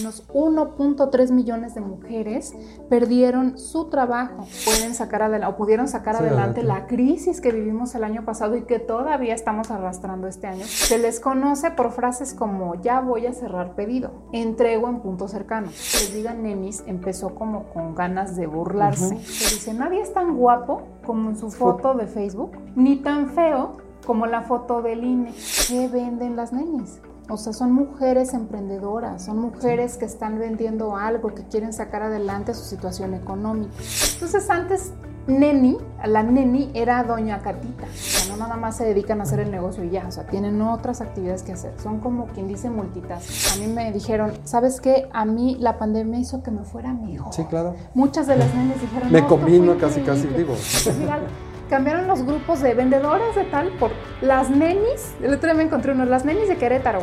Unos 1.3 millones de mujeres perdieron su trabajo. Pueden sacar adelante, o pudieron sacar adelante, la crisis que vivimos el año pasado y que todavía estamos arrastrando este año. Se les conoce por frases como ya voy a cerrar pedido, entrego en punto cercano. Les digan nenis empezó como con ganas de burlarse. Se dice, nadie es tan guapo como en su foto de Facebook, ni tan feo como la foto del INE. ¿Qué venden las nenis? O sea, son mujeres emprendedoras, son mujeres que están vendiendo algo, que quieren sacar adelante su situación económica. Entonces antes Neni, la Neni era doña Catita, o sea, no nada más se dedican a hacer el negocio y ya, o sea, tienen otras actividades que hacer, son como quien dice multitas. A mí me dijeron, ¿sabes qué? A mí la pandemia hizo que me fuera mejor. Sí, claro. Muchas de las nenes dijeron, me combino casi, casi, digo. Pues cambiaron los grupos de vendedores de tal por las nenis. El otro día me encontré uno, las nenis de Querétaro.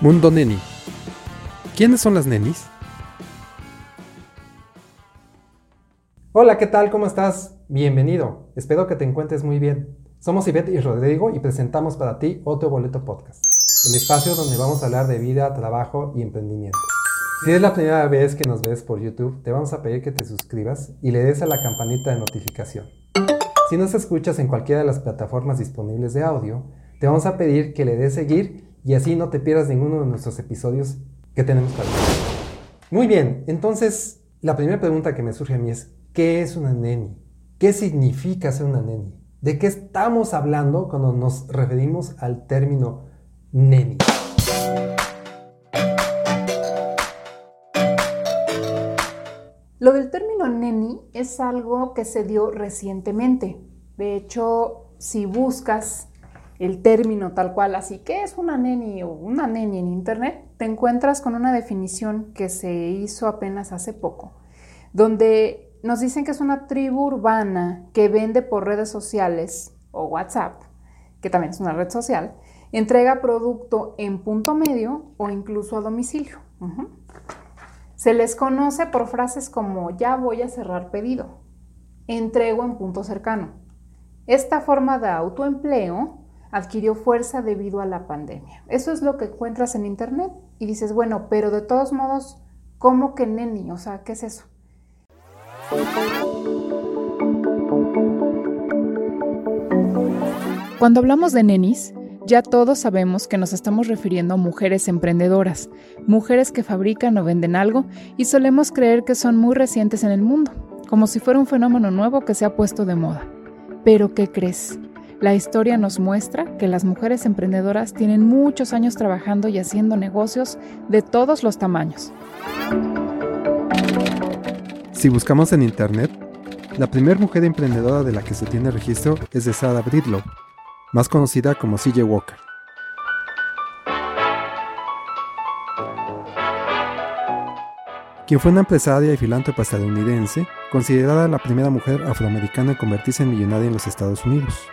Mundo Neni. ¿Quiénes son las nenis? Hola, ¿qué tal? ¿Cómo estás? Bienvenido. Espero que te encuentres muy bien. Somos Ivette y Rodrigo y presentamos para ti otro boleto podcast, el espacio donde vamos a hablar de vida, trabajo y emprendimiento. Si es la primera vez que nos ves por YouTube, te vamos a pedir que te suscribas y le des a la campanita de notificación. Si nos escuchas en cualquiera de las plataformas disponibles de audio, te vamos a pedir que le des seguir y así no te pierdas ninguno de nuestros episodios que tenemos para ti. Muy bien, entonces la primera pregunta que me surge a mí es, ¿qué es una neni? ¿Qué significa ser una neni? ¿De qué estamos hablando cuando nos referimos al término neni? Lo del término neni es algo que se dio recientemente. De hecho, si buscas el término tal cual, así que es una neni o una neni en Internet, te encuentras con una definición que se hizo apenas hace poco, donde nos dicen que es una tribu urbana que vende por redes sociales o WhatsApp, que también es una red social, entrega producto en punto medio o incluso a domicilio. Se les conoce por frases como ya voy a cerrar pedido, entrego en punto cercano. Esta forma de autoempleo adquirió fuerza debido a la pandemia. Eso es lo que encuentras en internet y dices, bueno, pero de todos modos, ¿cómo que neni? O sea, ¿qué es eso? Cuando hablamos de nenis, ya todos sabemos que nos estamos refiriendo a mujeres emprendedoras, mujeres que fabrican o venden algo y solemos creer que son muy recientes en el mundo, como si fuera un fenómeno nuevo que se ha puesto de moda. Pero ¿qué crees? La historia nos muestra que las mujeres emprendedoras tienen muchos años trabajando y haciendo negocios de todos los tamaños. Si buscamos en Internet, la primera mujer emprendedora de la que se tiene registro es de Sarah Bridlow, más conocida como CJ Walker. quien fue una empresaria y filántropa estadounidense, considerada la primera mujer afroamericana en convertirse en millonaria en los Estados Unidos.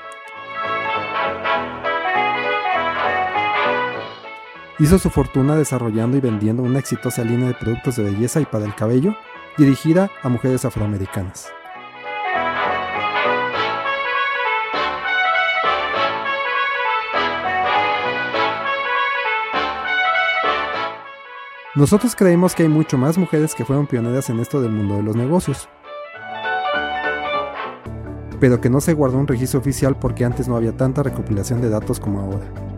Hizo su fortuna desarrollando y vendiendo una exitosa línea de productos de belleza y para el cabello dirigida a mujeres afroamericanas. Nosotros creemos que hay mucho más mujeres que fueron pioneras en esto del mundo de los negocios, pero que no se guardó un registro oficial porque antes no había tanta recopilación de datos como ahora.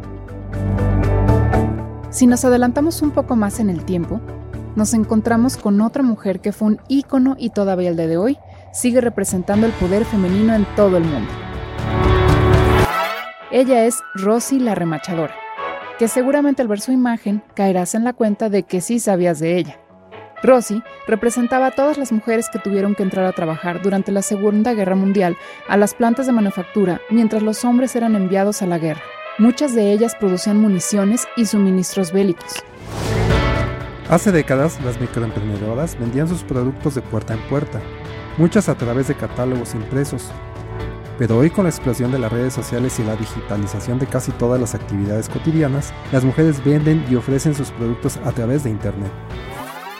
Si nos adelantamos un poco más en el tiempo, nos encontramos con otra mujer que fue un ícono y todavía el día de hoy sigue representando el poder femenino en todo el mundo. Ella es Rosy la remachadora, que seguramente al ver su imagen caerás en la cuenta de que sí sabías de ella. Rosy representaba a todas las mujeres que tuvieron que entrar a trabajar durante la Segunda Guerra Mundial a las plantas de manufactura mientras los hombres eran enviados a la guerra. Muchas de ellas producían municiones y suministros bélicos. Hace décadas, las microemprendedoras vendían sus productos de puerta en puerta, muchas a través de catálogos impresos. Pero hoy con la explosión de las redes sociales y la digitalización de casi todas las actividades cotidianas, las mujeres venden y ofrecen sus productos a través de Internet.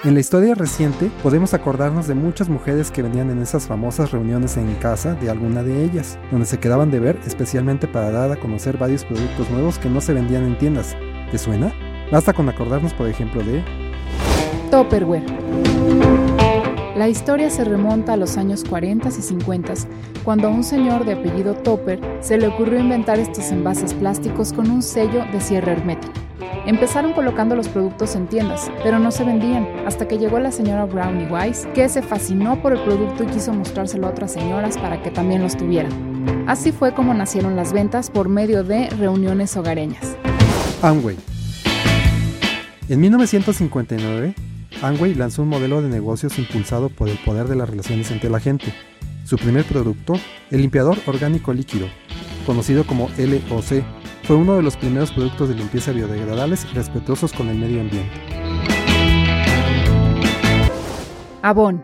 En la historia reciente podemos acordarnos de muchas mujeres que venían en esas famosas reuniones en casa de alguna de ellas, donde se quedaban de ver especialmente para dar a conocer varios productos nuevos que no se vendían en tiendas. ¿Te suena? Basta con acordarnos por ejemplo de... Topperware. La historia se remonta a los años 40 y 50, cuando a un señor de apellido Topper se le ocurrió inventar estos envases plásticos con un sello de cierre hermético. Empezaron colocando los productos en tiendas, pero no se vendían, hasta que llegó la señora Brownie Wise, que se fascinó por el producto y quiso mostrárselo a otras señoras para que también los tuvieran. Así fue como nacieron las ventas por medio de reuniones hogareñas. Amway. En 1959, Amway lanzó un modelo de negocios impulsado por el poder de las relaciones entre la gente. Su primer producto, el limpiador orgánico líquido, conocido como LOC, fue uno de los primeros productos de limpieza biodegradables y respetuosos con el medio ambiente. Avon.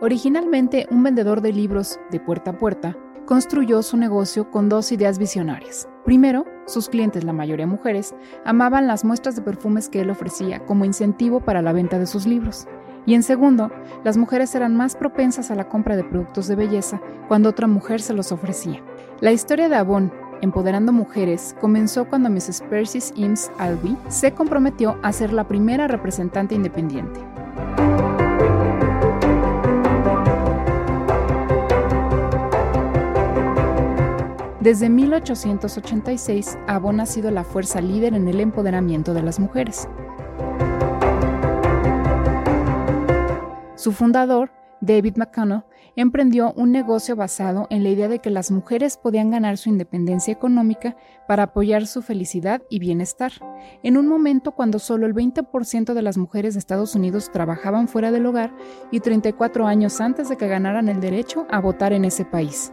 Originalmente un vendedor de libros de puerta a puerta, construyó su negocio con dos ideas visionarias. Primero, sus clientes, la mayoría mujeres, amaban las muestras de perfumes que él ofrecía como incentivo para la venta de sus libros. Y en segundo, las mujeres eran más propensas a la compra de productos de belleza cuando otra mujer se los ofrecía. La historia de Avon Empoderando Mujeres comenzó cuando Mrs. Persis Eames Albee se comprometió a ser la primera representante independiente. Desde 1886, Avon ha sido la fuerza líder en el empoderamiento de las mujeres. Su fundador, David McConnell, emprendió un negocio basado en la idea de que las mujeres podían ganar su independencia económica para apoyar su felicidad y bienestar, en un momento cuando solo el 20% de las mujeres de Estados Unidos trabajaban fuera del hogar y 34 años antes de que ganaran el derecho a votar en ese país.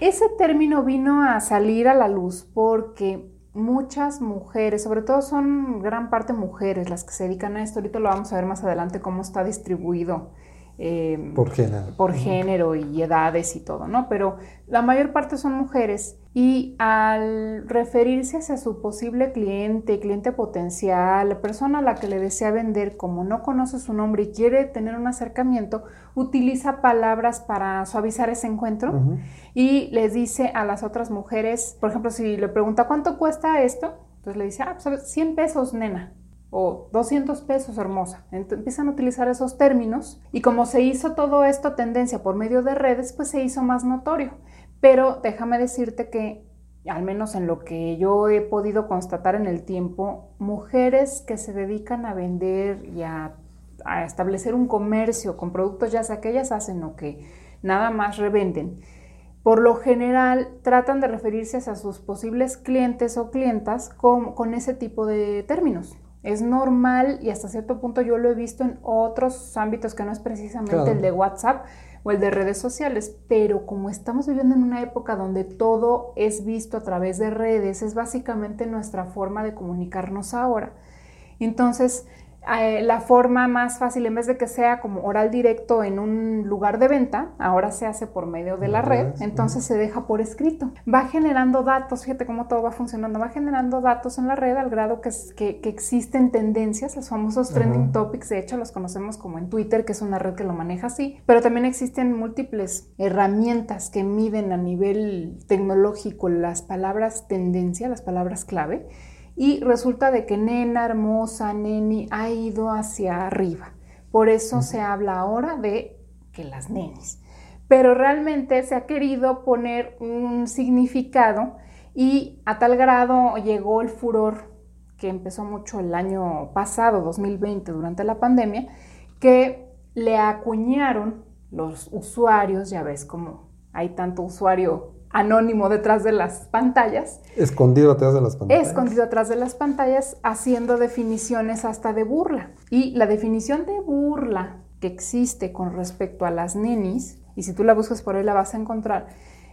Ese término vino a salir a la luz porque muchas mujeres, sobre todo son gran parte mujeres las que se dedican a esto. Ahorita lo vamos a ver más adelante cómo está distribuido eh, por género. Por género y edades y todo, ¿no? Pero la mayor parte son mujeres y al referirse hacia su posible cliente, cliente potencial, la persona a la que le desea vender, como no conoce su nombre y quiere tener un acercamiento, utiliza palabras para suavizar ese encuentro y les dice a las otras mujeres, por ejemplo, si le pregunta cuánto cuesta esto, entonces le dice, ah, pues 100 pesos, nena o 200 pesos hermosa. empiezan a utilizar esos términos y como se hizo todo esto tendencia por medio de redes, pues se hizo más notorio. Pero déjame decirte que, al menos en lo que yo he podido constatar en el tiempo, mujeres que se dedican a vender y a, a establecer un comercio con productos ya sea que ellas hacen o que nada más revenden, por lo general tratan de referirse a sus posibles clientes o clientas con, con ese tipo de términos. Es normal y hasta cierto punto yo lo he visto en otros ámbitos que no es precisamente el de WhatsApp o el de redes sociales, pero como estamos viviendo en una época donde todo es visto a través de redes, es básicamente nuestra forma de comunicarnos ahora. Entonces, eh, la forma más fácil, en vez de que sea como oral directo en un lugar de venta, ahora se hace por medio de la red, entonces se deja por escrito. Va generando datos, fíjate cómo todo va funcionando, va generando datos en la red al grado que, que, existen tendencias, los famosos trending topics, de hecho los conocemos como en Twitter, que es una red que lo maneja así, pero también existen múltiples herramientas que miden a nivel tecnológico las palabras tendencia, las palabras clave y resulta de que nena hermosa, neni, ha ido hacia arriba. Por eso se habla ahora de que las nenis. Pero realmente se ha querido poner un significado y a tal grado llegó el furor que empezó mucho el año pasado, 2020, durante la pandemia, que le acuñaron los usuarios, ya ves como hay tanto usuario anónimo detrás de las pantallas. Escondido atrás de las pantallas. Escondido atrás de las pantallas, haciendo definiciones hasta de burla. Y la definición de burla que existe con respecto a las nenis, y si tú la buscas por ahí la vas a encontrar,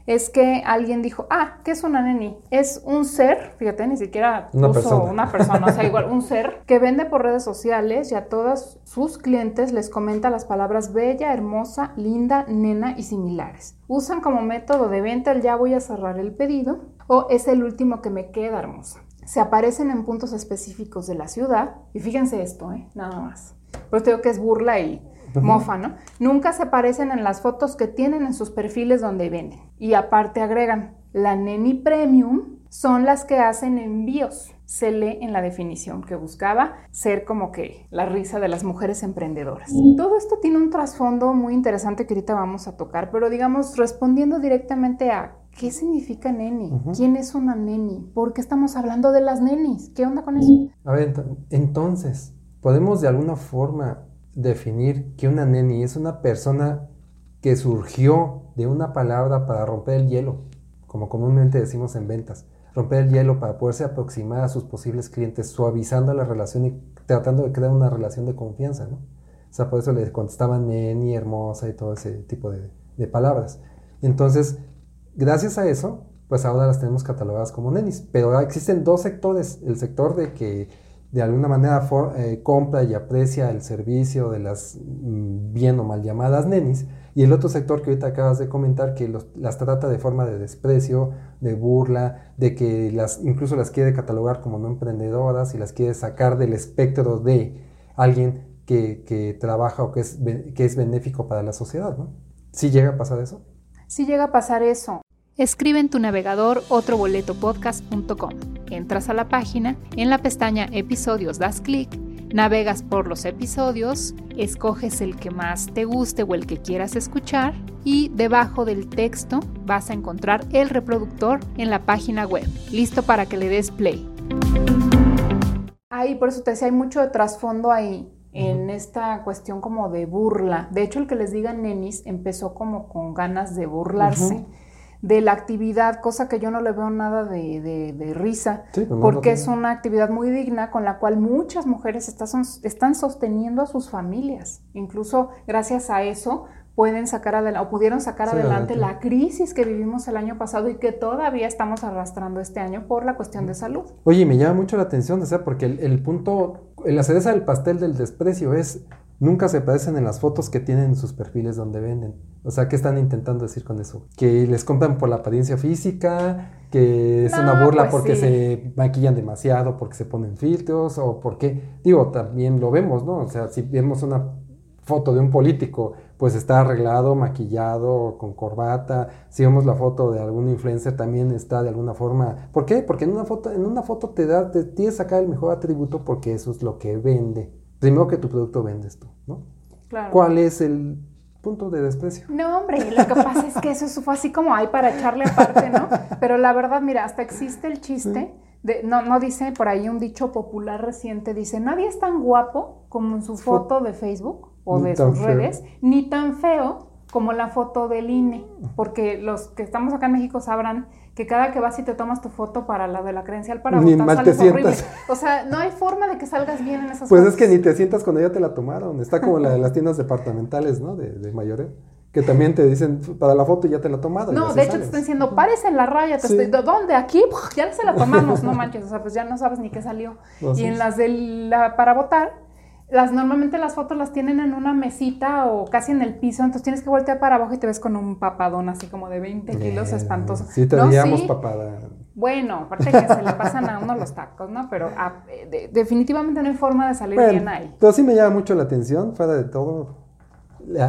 es que alguien dijo, ah, ¿qué es una neni? Es un ser, fíjate, ni siquiera una persona. una persona, o sea, igual un ser que vende por redes sociales y a todos sus clientes les comenta las palabras bella, hermosa, linda, nena y similares. Usan como método de venta el ya voy a cerrar el pedido o es el último que me queda hermosa. Se aparecen en puntos específicos de la ciudad y fíjense esto, ¿eh? nada más. Pues te digo que es burla y mofa, ¿no? Nunca se aparecen en las fotos que tienen en sus perfiles donde venden. Y aparte agregan, la Neni Premium son las que hacen envíos. Se lee en la definición que buscaba ser como que la risa de las mujeres emprendedoras. Todo esto tiene un trasfondo muy interesante que ahorita vamos a tocar, pero digamos respondiendo directamente a ¿Qué significa neni? ¿Quién es una neni? ¿Por qué estamos hablando de las nenis? ¿Qué onda con eso? A ver, entonces, ¿podemos de alguna forma definir que una neni es una persona que surgió de una palabra para romper el hielo, como comúnmente decimos en ventas, romper el hielo para poderse aproximar a sus posibles clientes, suavizando la relación y tratando de crear una relación de confianza, ¿no? O sea, por eso le contestaban neni, hermosa y todo ese tipo de, de palabras. Entonces, gracias a eso, pues ahora las tenemos catalogadas como nenis. Pero existen dos sectores, el sector de que de alguna manera eh, compra y aprecia el servicio de las mm, bien o mal llamadas nenis, y el otro sector que ahorita acabas de comentar que las trata de forma de desprecio, de burla, de que las incluso las quiere catalogar como no emprendedoras y las quiere sacar del espectro de alguien que, trabaja o que es, que es benéfico para la sociedad, ¿no? ¿Sí llega a pasar eso? Sí llega a pasar eso. Escribe en tu navegador otroboletopodcast.com. Entras a la página, en la pestaña Episodios das clic, navegas por los episodios, escoges el que más te guste o el que quieras escuchar y debajo del texto vas a encontrar el reproductor en la página web, listo para que le des play. Ahí, por eso te decía, hay mucho de trasfondo ahí en esta cuestión como de burla. De hecho, el que les digan nenis empezó como con ganas de burlarse de la actividad, cosa que yo no le veo nada de, risa, pues porque es una actividad muy digna con la cual muchas mujeres están sosteniendo a sus familias. Incluso gracias a eso pueden sacar adelante o pudieron sacar adelante, la crisis que vivimos el año pasado y que todavía estamos arrastrando este año por la cuestión de salud. Oye, me llama mucho la atención, o sea, porque el, el punto, la cereza del pastel del desprecio es nunca se parecen en las fotos que tienen en sus perfiles donde venden. O sea, ¿qué están intentando decir con eso? Que les compran por la apariencia física, que es una burla pues porque se maquillan demasiado, porque se ponen filtros, o porque, digo, también lo vemos, ¿no? O sea, si vemos una foto de un político, pues está arreglado, maquillado, con corbata. Si vemos la foto de algún influencer, también está de alguna forma. ¿Por qué? Porque en una foto, en una foto te da, te tienes que sacar el mejor atributo porque eso es lo que vende primero que tu producto vendes tú, ¿no? Claro. ¿Cuál es el punto de desprecio? No, hombre, lo que pasa es que eso fue así como hay para echarle aparte, ¿no? Pero la verdad, mira, hasta existe el chiste. De, no, no dice por ahí un dicho popular reciente, dice, nadie es tan guapo como en su foto de Facebook o de sus redes, ni tan feo como la foto del INE, porque los que estamos acá en México sabrán que cada que vas y te tomas tu foto para la de la credencial para ni votar sales horrible. O sea, no hay forma de que salgas bien en esas Pues es que ni te sientas cuando ya te la tomaron. Está como la de las tiendas departamentales, ¿no? De, de. Que también te dicen, para la foto ya te la tomaron. No, de hecho te están diciendo, pares en la raya. Te estoy, ¿Dónde? ¿Aquí? Ya se la tomamos. No manches, o sea, pues ya no sabes ni qué salió. y en las de la, para votar las normalmente las fotos las tienen en una mesita o casi en el piso, entonces tienes que voltear para abajo y te ves con un papadón así como de 20 kilos espantoso. Sí, te veíamos papada. Bueno, aparte que se le pasan a uno los tacos, ¿no? Pero ah, definitivamente no hay forma de salir bien ahí. Pero sí me llama mucho la atención, fuera de todo.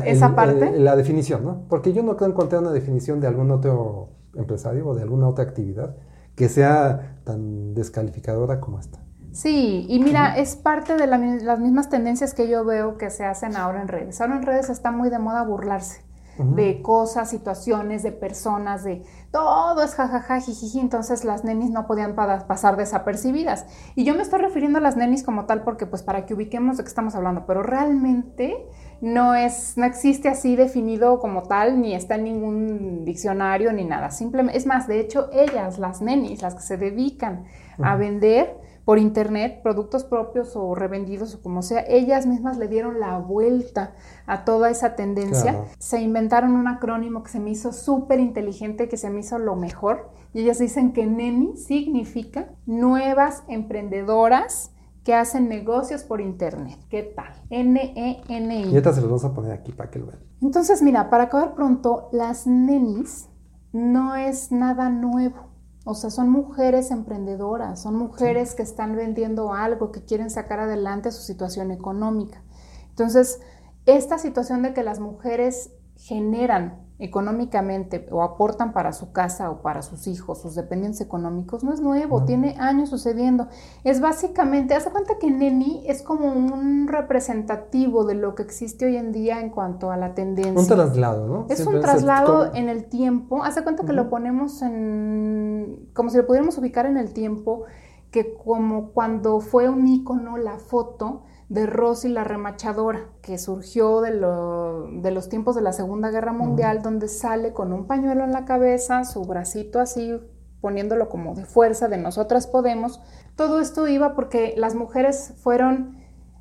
Esa parte. la definición, ¿no? Porque yo no creo encontrar una definición de algún otro empresario o de alguna otra actividad que sea tan descalificadora como esta. Sí, y mira, es parte de las mismas tendencias que yo veo que se hacen ahora en redes. Ahora en redes está muy de moda burlarse. de cosas, situaciones, de personas, de todo es jajaja, jijiji, entonces las nenis no podían pasar desapercibidas. Y yo me estoy refiriendo a las nenis como tal porque pues para que ubiquemos de qué estamos hablando, pero realmente no es, no existe así definido como tal, ni está en ningún diccionario ni nada. Simplemente, es más, de hecho, ellas, las nenis, las que se dedican a vender, por internet, productos propios o revendidos o como sea, ellas mismas le dieron la vuelta a toda esa tendencia. Se inventaron un acrónimo que se me hizo súper inteligente, que se me hizo lo mejor. Y ellas dicen que NEMI significa nuevas emprendedoras que hacen negocios por internet. ¿Qué tal? N-E-N-I. Y ahorita se los vamos a poner aquí para que lo vean. Entonces, mira, para acabar pronto, las nenis no es nada nuevo. O sea, son mujeres emprendedoras, son mujeres que están vendiendo algo, que quieren sacar adelante su situación económica. Entonces, esta situación de que las mujeres generan económicamente o aportan para su casa o para sus hijos, sus dependientes económicos, no es nuevo, tiene años sucediendo. Es básicamente, hace cuenta que Neni es como un representativo de lo que existe hoy en día en cuanto a la tendencia. Un traslado, ¿no? Es un traslado en el tiempo. Hace cuenta que lo ponemos en, como si lo pudiéramos ubicar en el tiempo, que como cuando fue un icono la foto, de Rosy la remachadora, que surgió de, los tiempos de la Segunda Guerra Mundial, donde sale con un pañuelo en la cabeza, su bracito así poniéndolo como de fuerza, de nosotras podemos. Todo esto iba porque las mujeres fueron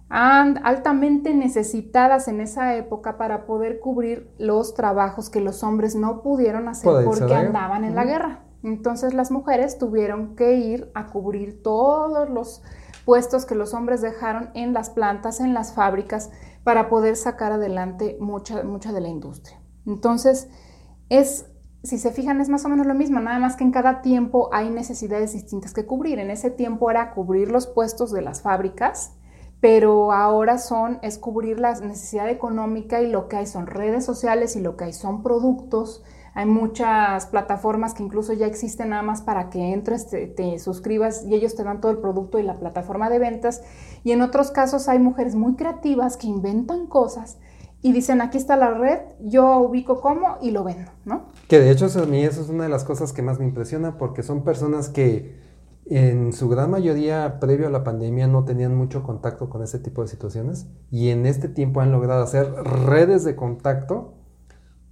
altamente necesitadas en esa época para poder cubrir los trabajos que los hombres no pudieron hacer porque andaban en la guerra. Entonces las mujeres tuvieron que ir a cubrir todos los puestos que los hombres dejaron en las plantas, en las fábricas, para poder sacar adelante mucha, mucha de la industria. Entonces, es, si se fijan, es más o menos lo mismo, nada más que en cada tiempo hay necesidades distintas que cubrir. En ese tiempo era cubrir los puestos de las fábricas, pero ahora son, es cubrir la necesidad económica y lo que hay son redes sociales y lo que hay son productos hay muchas plataformas que incluso ya existen nada más para que entres, te, suscribas y ellos te dan todo el producto y la plataforma de ventas. Y en otros casos hay mujeres muy creativas que inventan cosas y dicen, aquí está la red, yo ubico cómo y lo vendo, ¿no? Que de hecho eso, a mí eso es una de las cosas que más me impresiona porque son personas que en su gran mayoría previo a la pandemia no tenían mucho contacto con ese tipo de situaciones y en este tiempo han logrado hacer redes de contacto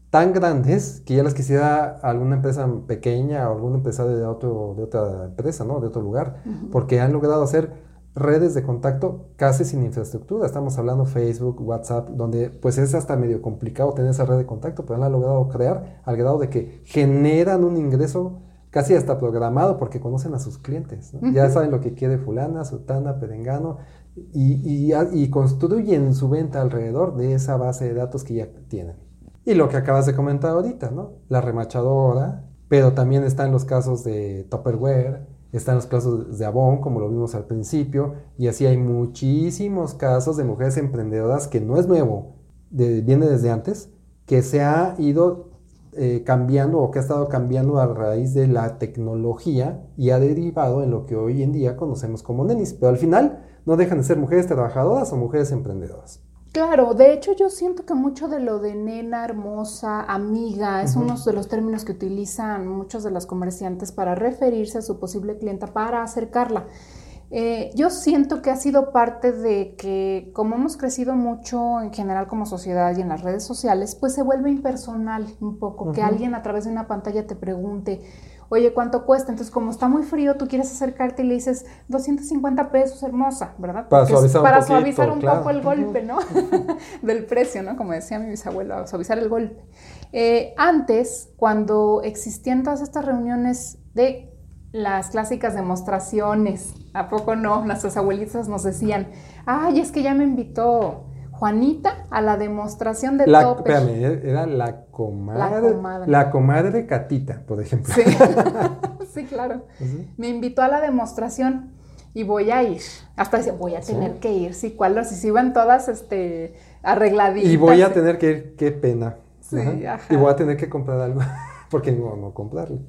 tan grandes que ya las quisiera alguna empresa pequeña o algún empresario de, otro, de otra empresa, ¿no? De otro lugar, porque han logrado hacer redes de contacto casi sin infraestructura. Estamos hablando Facebook, WhatsApp, donde pues es hasta medio complicado tener esa red de contacto, pero han logrado crear al grado de que generan un ingreso casi hasta programado porque conocen a sus clientes. Ya saben lo que quiere fulana, sutana, perengano y, y construyen su venta alrededor de esa base de datos que ya tienen. Y lo que acabas de comentar ahorita, ¿no? La remachadora, pero también están los casos de Tupperware, están los casos de Avon, como lo vimos al principio, y así hay muchísimos casos de mujeres emprendedoras que no es nuevo, viene desde antes, que se ha ido eh, cambiando o que ha estado cambiando a raíz de la tecnología y ha derivado en lo que hoy en día conocemos como nenis, pero al final no dejan de ser mujeres trabajadoras o mujeres emprendedoras. Claro, de hecho yo siento que mucho de lo de nena, hermosa, amiga, es uno de los términos que utilizan muchos de los comerciantes para referirse a su posible clienta, para acercarla. Eh, yo siento que ha sido parte de que como hemos crecido mucho en general como sociedad y en las redes sociales, pues se vuelve impersonal un poco, que alguien a través de una pantalla te pregunte, oye, ¿cuánto cuesta? Entonces, como está muy frío, tú quieres acercarte y le dices 250 pesos, hermosa, ¿verdad? para suavizar, para un, suavizar un poco el golpe, ¿no? Del precio, ¿no? Como decía mi bisabuelo, suavizar el golpe. Eh, antes, cuando existían todas estas reuniones de las clásicas demostraciones, ¿a poco no? Nuestras abuelitas nos decían, ay, es que ya me invitó Juanita a la demostración de la, Espérame, era la comadre, la comadre. de Catita, por ejemplo. Sí, claro. Me invitó a la demostración y voy a ir. Hasta dice, voy a tener que ir. Sí, ¿cuál? Si se iban todas este, arregladitas. Y voy a tener que ir, qué pena. Sí, Y voy a tener que comprar algo, porque no, no comprarlo.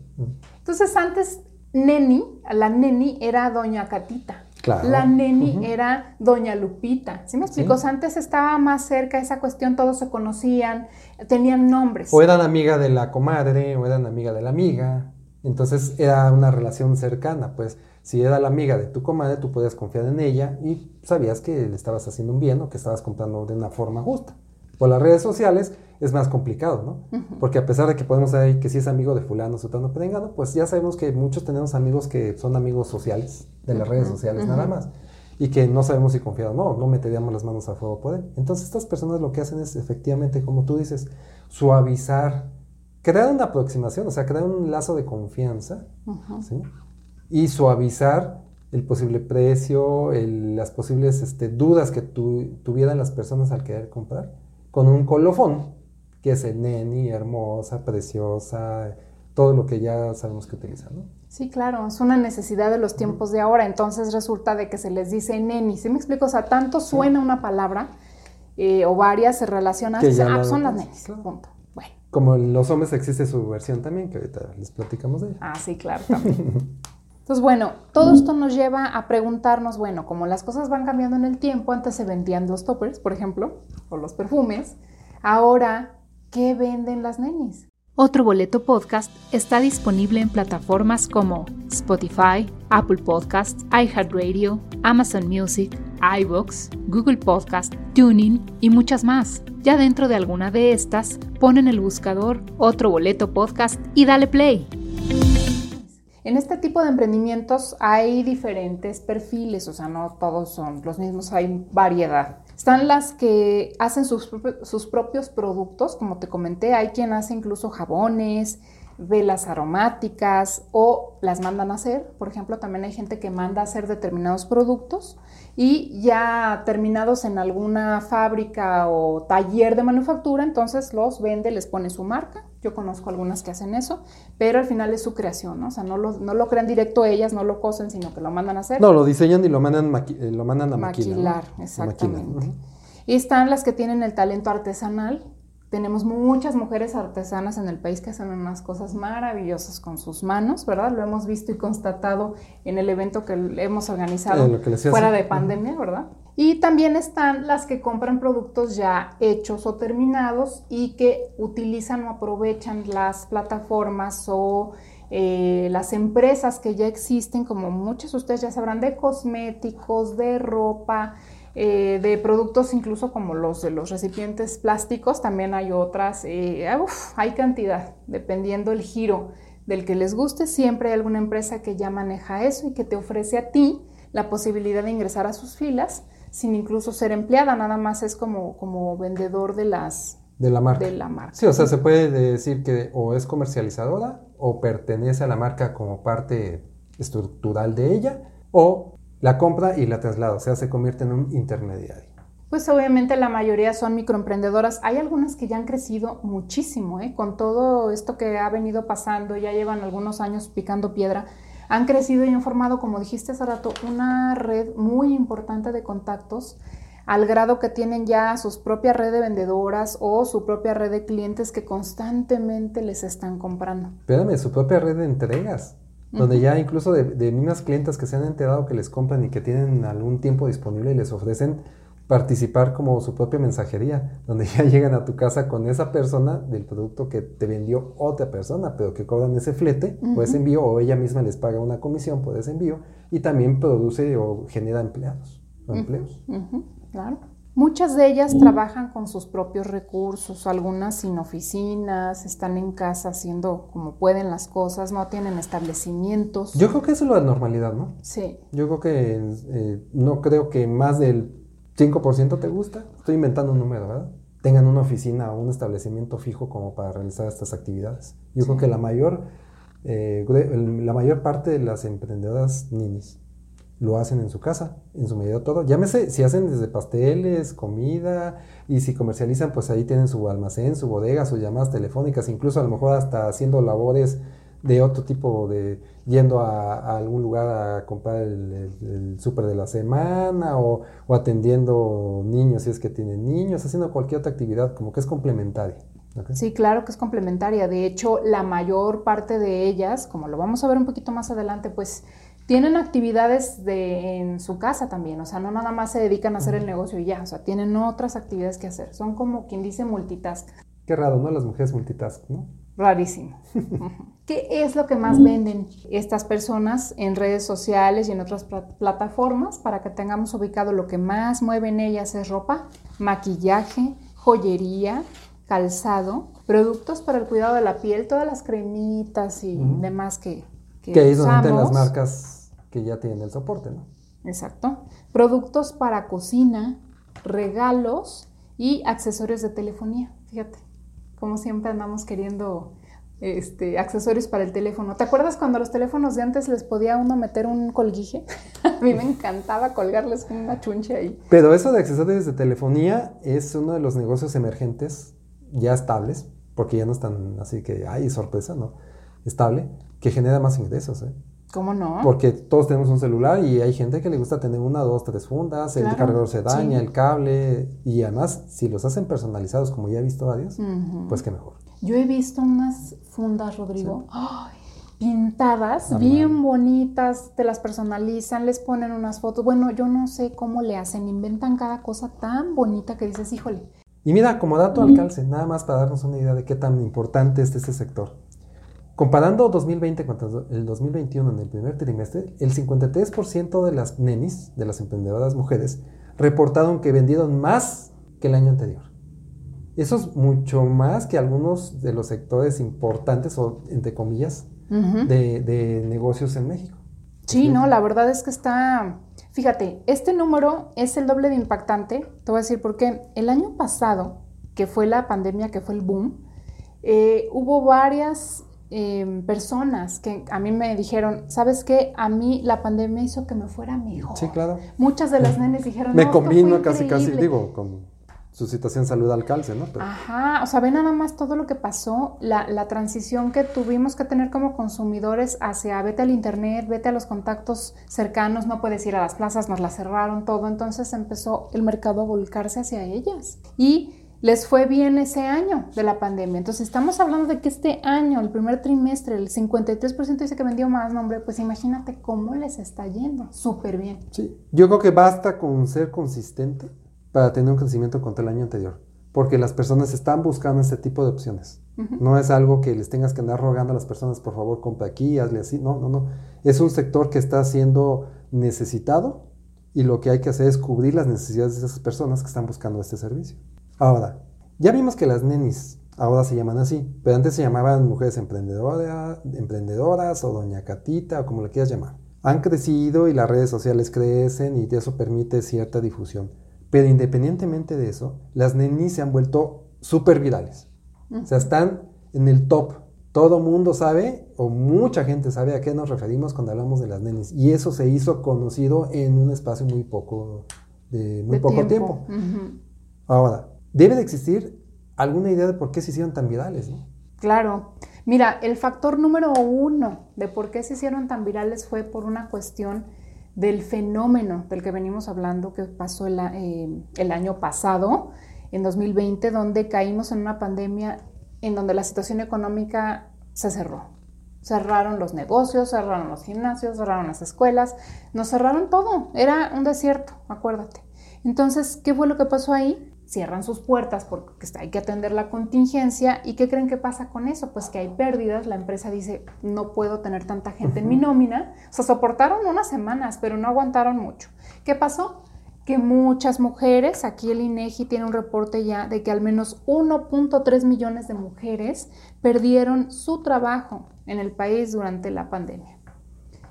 Entonces antes Neni, la Neni era doña Catita. La neni era Doña Lupita. ¿Sí me explico? antes estaba más cerca esa cuestión, todos se conocían, tenían nombres. O eran amiga de la comadre, o eran amiga de la amiga. Entonces era una relación cercana, pues si era la amiga de tu comadre, tú podías confiar en ella y sabías que le estabas haciendo un bien o que estabas comprando de una forma justa. Por las redes sociales es más complicado, ¿no? Porque a pesar de que podemos saber que si es amigo de fulano, sutano, perengano, pues ya sabemos que muchos tenemos amigos que son amigos sociales, de las redes sociales nada más, y que no sabemos si confiar o no, no meteríamos las manos a fuego por él. Entonces estas personas lo que hacen es efectivamente, como tú dices, suavizar, crear una aproximación, o sea, crear un lazo de confianza, ¿sí? Y suavizar el posible precio, las posibles este, dudas que tuvieran las personas al querer comprar con un colofón, que es el neni, hermosa, preciosa, todo lo que ya sabemos que utilizan, ¿no? Sí, claro, es una necesidad de los tiempos de ahora, entonces resulta de que se les dice neni, ¿sí me explico? O sea, tanto suena una palabra eh, o varias se relacionan, ah, son las nenis, punto. Bueno. Como en los hombres existe su versión también, que ahorita les platicamos de ella. Ah, sí, claro, también. Entonces, bueno, todo esto nos lleva a preguntarnos, bueno, como las cosas van cambiando en el tiempo, antes se vendían los toppers, por ejemplo, o los perfumes, ahora, ¿qué venden las nenis? Otro boleto podcast está disponible en plataformas como Spotify, Apple Podcasts, iHeartRadio, Amazon Music, iBox, Google Podcast, Tuning y muchas más. Ya dentro de alguna de estas, ponen el buscador Otro boleto podcast y dale play. En este tipo de emprendimientos hay diferentes perfiles, o sea, no todos son los mismos, hay variedad. Están las que hacen sus, propios productos, como te comenté, hay quien hace incluso jabones, velas aromáticas o las mandan a hacer. Por ejemplo, también hay gente que manda a hacer determinados productos y ya terminados en alguna fábrica o taller de manufactura, entonces los vende, les pone su marca. Yo conozco algunas que hacen eso, pero al final es su creación, ¿no? O sea, no lo, no lo crean directo ellas, no lo cosen, sino que lo mandan a hacer. No, lo diseñan y lo mandan, eh, lo mandan a maquilar. exactamente. Y están las que tienen el talento artesanal, tenemos muchas mujeres artesanas en el país que hacen unas cosas maravillosas con sus manos, ¿verdad? Lo hemos visto y constatado en el evento que hemos organizado fuera de pandemia, ¿verdad? Y también están las que compran productos ya hechos o terminados y que utilizan o aprovechan las plataformas o eh, las empresas que ya existen, como muchos de ustedes ya sabrán, de cosméticos, de ropa, eh, de productos incluso como los de los recipientes plásticos, también hay otras, eh, hay cantidad, dependiendo el giro del que les guste, siempre hay alguna empresa que ya maneja eso y que te ofrece a ti la posibilidad de ingresar a sus filas sin incluso ser empleada, nada más es como, como vendedor de las... De la marca. De la marca. Sí, o sea, se puede decir que o es comercializadora o pertenece a la marca como parte estructural de ella o la compra y la traslada, o sea, se convierte en un intermediario. Pues obviamente la mayoría son microemprendedoras. Hay algunas que ya han crecido muchísimo, ¿eh? con todo esto que ha venido pasando, ya llevan algunos años picando piedra. Han crecido y han formado, como dijiste hace rato, una red muy importante de contactos al grado que tienen ya su propia red de vendedoras o su propia red de clientes que constantemente les están comprando. Espérame, su propia red de entregas donde ya incluso de, de, mismas clientas que se han enterado que les compran y que tienen algún tiempo disponible y les ofrecen participar como su propia mensajería, donde ya llegan a tu casa con esa persona del producto que te vendió otra persona, pero que cobran ese flete o ese envío, o ella misma les paga una comisión por ese envío y también produce o genera empleados o empleos. Claro. Muchas de ellas trabajan con sus propios recursos, algunas sin oficinas, están en casa haciendo como pueden las cosas, no tienen establecimientos. Yo creo que eso es la normalidad, ¿no? Sí. Yo creo que eh, no creo que más del 5% te gusta, estoy inventando un número, ¿verdad? Tengan una oficina o un establecimiento fijo como para realizar estas actividades. Yo creo que la mayor, eh, la mayor parte de las emprendedoras ninis lo hacen en su casa, en su medida todo. Llámese, si hacen desde pasteles, comida, y si comercializan, pues ahí tienen su almacén, su bodega, sus llamadas telefónicas, incluso a lo mejor hasta haciendo labores de otro tipo de yendo a, algún lugar a comprar el, súper de la semana o, atendiendo niños si es que tienen niños, haciendo cualquier otra actividad como que es complementaria. Sí, claro que es complementaria. De hecho, la mayor parte de ellas, como lo vamos a ver un poquito más adelante, pues tienen actividades de, en su casa también, o sea, no nada más se dedican a hacer el negocio y ya, o sea, tienen otras actividades que hacer. Son como quien dice multitask. Qué raro, ¿no? Las mujeres multitask, ¿no? Rarísimo. ¿Qué es lo que más venden estas personas en redes sociales y en otras plataformas para que tengamos ubicado lo que más mueven ellas es ropa, maquillaje, joyería, calzado, productos para el cuidado de la piel, todas las cremitas y demás que, que, que ahí es donde las marcas que ya tienen el soporte, ¿no? Exacto. Productos para cocina, regalos y accesorios de telefonía. Fíjate, como siempre andamos queriendo este, accesorios para el teléfono. ¿Te acuerdas cuando los teléfonos de antes les podía uno meter un colguije? A mí me encantaba colgarles una chunche ahí. Pero eso de accesorios de telefonía es uno de los negocios emergentes ya estables, porque ya no están así que, ay, sorpresa, ¿no? Estable, que genera más ingresos, ¿eh? ¿Cómo no? Porque todos tenemos un celular y hay gente que le gusta tener una, dos, tres fundas, el cargador se daña, el cable, y además, si los hacen personalizados, como ya he visto varios, pues qué mejor. Yo he visto unas fundas, Rodrigo, pintadas, bien bonitas, te las personalizan, les ponen unas fotos. Bueno, yo no sé cómo le hacen, inventan cada cosa tan bonita que dices, híjole. Y mira, como dato al calce, nada más para darnos una idea de qué tan importante es este sector. Comparando 2020 con el 2021 en el primer trimestre, el 53% de las nenis, de las emprendedoras mujeres, reportaron que vendieron más que el año anterior. Eso es mucho más que algunos de los sectores importantes o, entre comillas, de, negocios en México. Sí, no, la verdad es que está, fíjate, este número es el doble de impactante, te voy a decir por qué. El año pasado, que fue la pandemia, que fue el boom, eh, hubo varias Em, personas que a mí me dijeron, ¿sabes qué? A mí la pandemia hizo que me fuera mejor. Sí, claro. Muchas de las nenes dijeron, me combino casi, casi, digo, con su situación salud al calce, ¿no? Ajá, o sea, ve nada más todo lo que pasó, la, la, transición que tuvimos que tener como consumidores hacia vete al internet, vete a los contactos cercanos, no puedes ir a las plazas, nos la cerraron todo, entonces empezó el mercado a volcarse hacia ellas. Y les fue bien ese año de la pandemia. Entonces estamos hablando de que este año, el primer trimestre, el 53% dice que vendió más, nombre, pues imagínate cómo les está yendo. Súper bien. Sí, yo creo que basta con ser consistente para tener un crecimiento contra el año anterior, porque las personas están buscando este tipo de opciones. No es algo que les tengas que andar rogando a las personas, por favor, compra aquí, hazle así. No, no, no. Es un sector que está siendo necesitado y lo que hay que hacer es cubrir las necesidades de esas personas que están buscando este servicio. Ahora, ya vimos que las nenis ahora se llaman así, pero antes se llamaban mujeres emprendedoras, emprendedoras o doña Catita o como le quieras llamar. Han crecido y las redes sociales crecen y eso permite cierta difusión. Pero independientemente de eso, las nenis se han vuelto súper virales. O sea, están en el top. Todo mundo sabe, o mucha gente sabe a qué nos referimos cuando hablamos de las nenis. Y eso se hizo conocido en un espacio muy poco, de muy poco tiempo. Ahora, debe de existir alguna idea de por qué se hicieron tan virales, ¿no? Claro. Mira, el factor número uno de por qué se hicieron tan virales fue por una cuestión del fenómeno del que venimos hablando que pasó el, eh, el año pasado, en 2020, donde caímos en una pandemia en donde la situación económica se cerró. Cerraron los negocios, cerraron los gimnasios, cerraron las escuelas, nos cerraron todo. Era un desierto, acuérdate. Entonces, ¿qué fue lo que pasó ahí? Cierran sus puertas porque hay que atender la contingencia. ¿Y qué creen que pasa con eso? Pues que hay pérdidas. La empresa dice, no puedo tener tanta gente en mi nómina. O sea, soportaron unas semanas, pero no aguantaron mucho. ¿Qué pasó? Que muchas mujeres, aquí el INEGI tiene un reporte ya de que al menos 1.3 millones de mujeres perdieron su trabajo en el país durante la pandemia.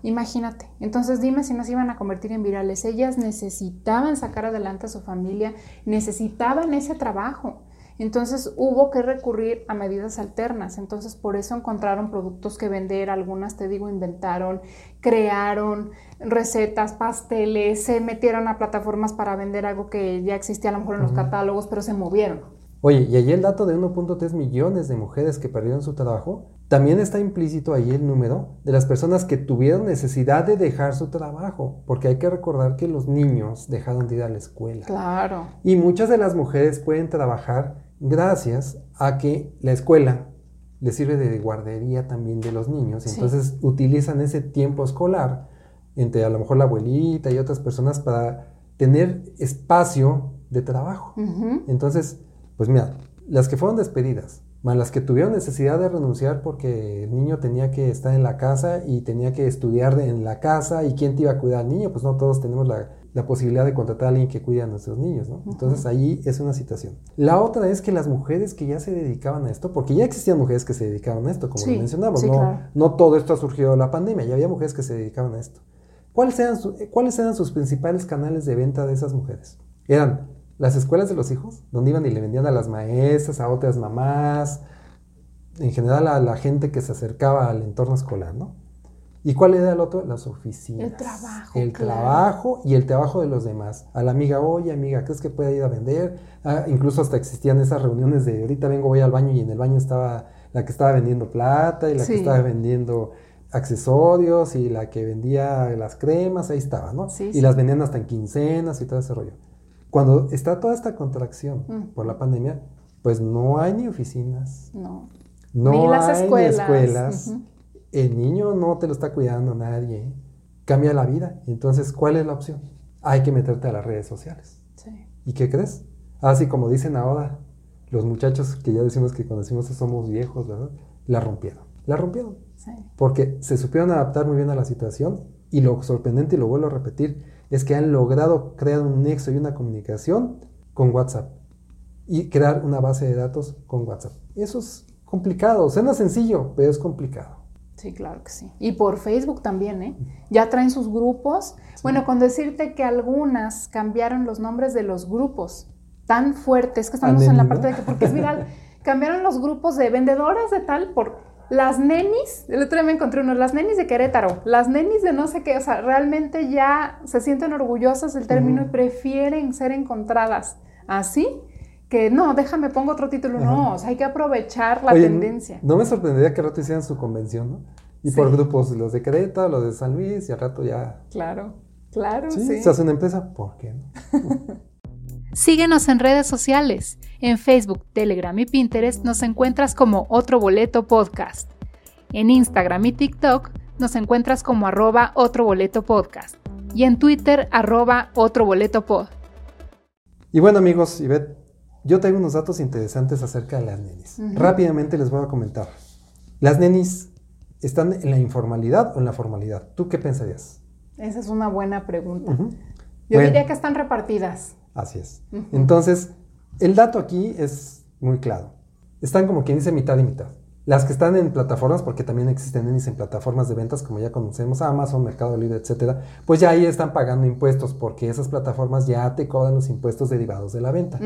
Imagínate. Entonces dime si nos iban a convertir en virales. Ellas necesitaban sacar adelante a su familia, necesitaban ese trabajo. Entonces hubo que recurrir a medidas alternas. Entonces por eso encontraron productos que vender. Algunas, te digo, inventaron, crearon recetas, pasteles, se metieron a plataformas para vender algo que ya existía a lo mejor en los catálogos, pero se movieron. Oye, y allí el dato de 1.3 millones de mujeres que perdieron su trabajo, también está implícito ahí el número de las personas que tuvieron necesidad de dejar su trabajo, porque hay que recordar que los niños dejaron de ir a la escuela. Claro. Y muchas de las mujeres pueden trabajar gracias a que la escuela les sirve de guardería también de los niños, entonces utilizan ese tiempo escolar entre a lo mejor la abuelita y otras personas para tener espacio de trabajo. Entonces, pues mira, las que fueron despedidas, más las que tuvieron necesidad de renunciar porque el niño tenía que estar en la casa y tenía que estudiar en la casa y quién te iba a cuidar al niño, pues no todos tenemos la, posibilidad de contratar a alguien que cuide a nuestros niños, ¿no? Entonces ahí es una situación. La otra es que las mujeres que ya se dedicaban a esto, porque ya existían mujeres que se dedicaban a esto, como lo mencionamos, no, no todo esto ha surgido de la pandemia, ya había mujeres que se dedicaban a esto. ¿Cuáles eran, ¿Cuáles eran sus principales canales de venta de esas mujeres? Eran las escuelas de los hijos, donde iban y le vendían a las maestras, a otras mamás, en general a la gente que se acercaba al entorno escolar, ¿no? ¿Y cuál era el otro? Las oficinas. El trabajo. El trabajo y el trabajo de los demás. A la amiga, oye amiga, ¿crees que puede ir a vender? Ah, incluso hasta existían esas reuniones de ahorita vengo, voy al baño y en el baño estaba la que estaba vendiendo plata y la que estaba vendiendo accesorios y la que vendía las cremas, ahí estaba, ¿no? Sí, y las vendían hasta en quincenas y todo ese rollo. Cuando está toda esta contracción por la pandemia, pues no hay ni oficinas. No. No ni las hay escuelas. Ni escuelas. El niño no te lo está cuidando nadie. Cambia la vida. Entonces, ¿cuál es la opción? Hay que meterte a las redes sociales. Sí. ¿Y qué crees? Así como dicen ahora los muchachos que ya decimos que cuando decimos somos viejos, ¿verdad? La rompieron. La rompieron. Sí. Porque se supieron adaptar muy bien a la situación y lo sorprendente, y lo vuelvo a repetir, es que han logrado crear un nexo y una comunicación con WhatsApp y crear una base de datos con WhatsApp. Eso es complicado, suena sencillo, pero es complicado. Sí, claro que sí. Y por Facebook también, ¿eh? Ya traen sus grupos. Bueno, con decirte que algunas cambiaron los nombres de los grupos tan fuertes que estamos en la parte de que, porque es viral, cambiaron los grupos de vendedores de tal por las nenis, el otro día me encontré uno, las nenis de Querétaro, las nenis de no sé qué, o sea, realmente ya se sienten orgullosas del término y prefieren ser encontradas así que no, déjame, pongo otro título, no, o sea, hay que aprovechar la tendencia. No me sorprendería que al rato hicieran su convención, ¿no? Y por grupos, los de Querétaro, los de San Luis, y al rato ya. Claro, claro, sí. sí. Se hace una empresa, ¿por qué no? Síguenos en redes sociales. En Facebook, Telegram y Pinterest nos encuentras como Otro Boleto Podcast. En Instagram y TikTok nos encuentras como arroba Otro Boleto Podcast. Y en Twitter, arroba Otro Boleto Pod. Y bueno amigos, Ivette, yo tengo unos datos interesantes acerca de las nenis. Rápidamente les voy a comentar. ¿Las nenis están en la informalidad o en la formalidad? ¿Tú qué pensarías? Esa es una buena pregunta. Yo diría que están repartidas. Así es. Entonces, el dato aquí es muy claro. Están como quien dice mitad y mitad. Las que están en plataformas, porque también existen en plataformas de ventas, como ya conocemos, Amazon, Mercado Libre, etcétera, pues ya ahí están pagando impuestos, porque esas plataformas ya te cobran los impuestos derivados de la venta.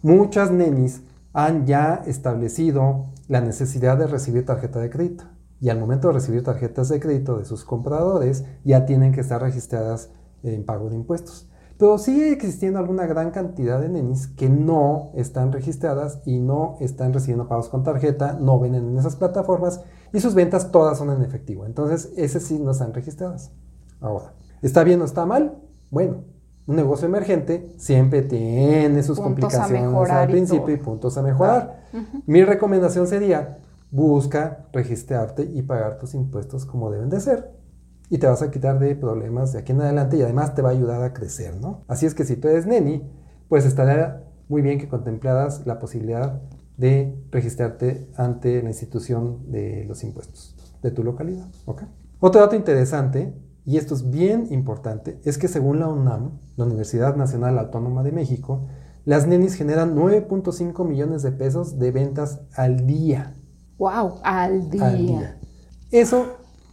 Muchas nenis han ya establecido la necesidad de recibir tarjeta de crédito. Y al momento de recibir tarjetas de crédito de sus compradores, ya tienen que estar registradas en pago de impuestos. Pero sigue existiendo alguna gran cantidad de nenis que no están registradas y no están recibiendo pagos con tarjeta, no venden en esas plataformas y sus ventas todas son en efectivo. Entonces, esas sí no están registradas. Ahora, ¿está bien o está mal? Bueno, un negocio emergente siempre tiene sus complicaciones al principio y, puntos a mejorar. Mi recomendación sería, busca registrarte y pagar tus impuestos como deben de ser y te vas a quitar de problemas de aquí en adelante y además te va a ayudar a crecer, ¿no? Así es que si tú eres neni, pues estaría muy bien que contemplaras la posibilidad de registrarte ante la institución de los impuestos de tu localidad, ¿ok? Otro dato interesante, y esto es bien importante, es que según la UNAM, la Universidad Nacional Autónoma de México, las nenis generan 9.5 millones de pesos de ventas al día. ¡Wow! Al día. Al día. Eso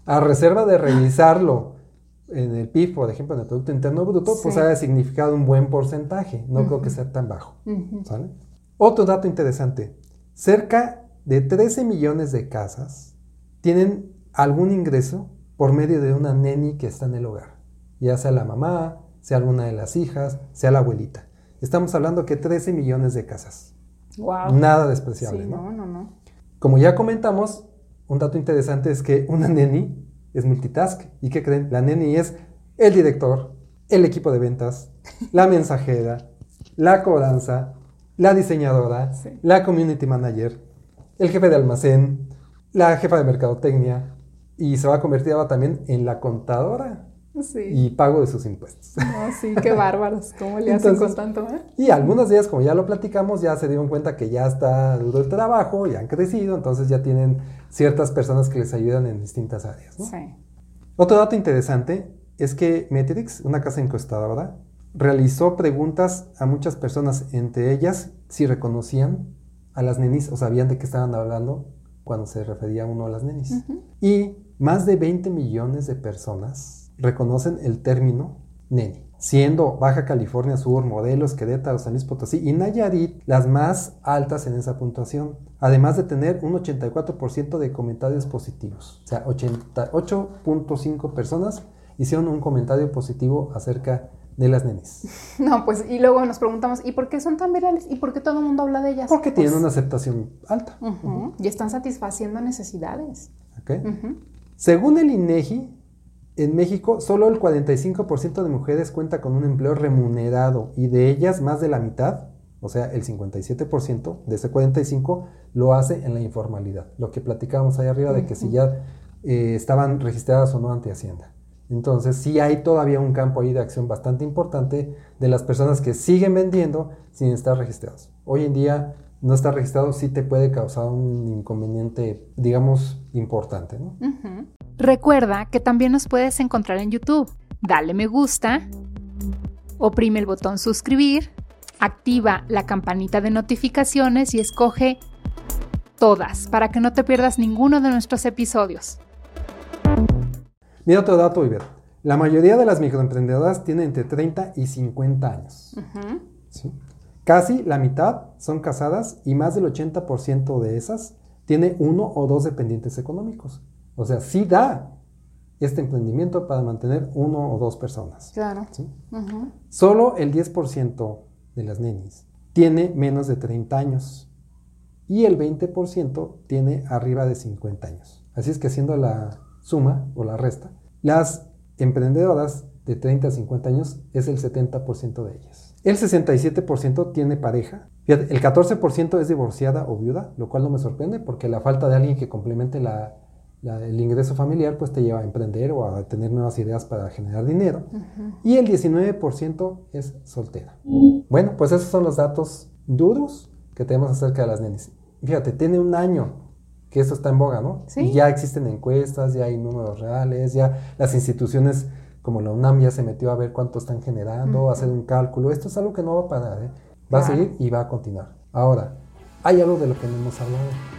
a reserva de revisarlo en el PIB, por ejemplo, en el Producto Interno Bruto, pues haya significado un buen porcentaje. No creo que sea tan bajo. Otro dato interesante. Cerca de 13 millones de casas tienen algún ingreso por medio de una neni que está en el hogar. Ya sea la mamá, sea alguna de las hijas, sea la abuelita. Estamos hablando que 13 millones de casas. Wow. Nada despreciable, ¿no? No, no, no. Como ya comentamos, un dato interesante es que una neni es multitask. ¿Y qué creen? La neni es el director, el equipo de ventas, la mensajera, la cobranza, la diseñadora, la community manager, el jefe de almacén, la jefa de mercadotecnia, y se va a convertir ahora también en la contadora y pago de sus impuestos. sí, qué bárbaros, ¿cómo le hacen con tanto? Eh? Y algunos días, como ya lo platicamos, ya se dieron cuenta que ya está duro el trabajo, ya han crecido, entonces ya tienen ciertas personas que les ayudan en distintas áreas. Sí. Otro dato interesante es que Metrix, una casa encuestadora, realizó preguntas a muchas personas, entre ellas si reconocían a las nenis o sabían de qué estaban hablando cuando se refería uno a las nenis. Y más de 20 millones de personas reconocen el término neni, siendo Baja California Sur, Modelos, Querétaro, San Luis Potosí y Nayarit las más altas en esa puntuación, además de tener un 84% de comentarios positivos. O sea, 88.5 personas hicieron un comentario positivo acerca de las nenis. No, pues, y luego nos preguntamos, ¿y por qué son tan virales? ¿Y por qué todo el mundo habla de ellas? Porque tienen pues una aceptación alta. Y están satisfaciendo necesidades. Según el INEGI, en México solo el 45% de mujeres cuenta con un empleo remunerado y de ellas más de la mitad, o sea, el 57% de ese 45% lo hace en la informalidad. Lo que platicábamos ahí arriba de que si ya eh, estaban registradas o no ante Hacienda. Entonces, sí hay todavía un campo ahí de acción bastante importante de las personas que siguen vendiendo sin estar registrados. Hoy en día, no estar registrado sí te puede causar un inconveniente, digamos, importante. Recuerda que también nos puedes encontrar en YouTube. Dale me gusta, oprime el botón suscribir, activa la campanita de notificaciones y escoge todas para que no te pierdas ninguno de nuestros episodios. Mira otro dato, Iber. La mayoría de las microemprendedoras tienen entre 30 y 50 años. Casi la mitad son casadas y más del 80% de esas tiene uno o dos dependientes económicos. O sea, sí da este emprendimiento para mantener uno o dos personas. Claro. Solo el 10% de las nenis tiene menos de 30 años y el 20% tiene arriba de 50 años. Así es que haciendo la suma o la resta, las emprendedoras de 30 a 50 años es el 70% de ellas. El 67% tiene pareja. el 14% es divorciada o viuda, lo cual no me sorprende porque la falta de alguien que complemente el ingreso familiar pues te lleva a emprender o a tener nuevas ideas para generar dinero. Y el 19% es soltera. Bueno, pues esos son los datos duros que tenemos acerca de las nenes. Fíjate, tiene un año que esto está en boga, ¿no? Sí. Y ya existen encuestas, ya hay números reales, ya las instituciones como la UNAM ya se metió a ver cuánto están generando, hacer un cálculo. Esto es algo que no va a parar, ¿eh? Va a seguir y va a continuar. Ahora, hay algo de lo que no hemos hablado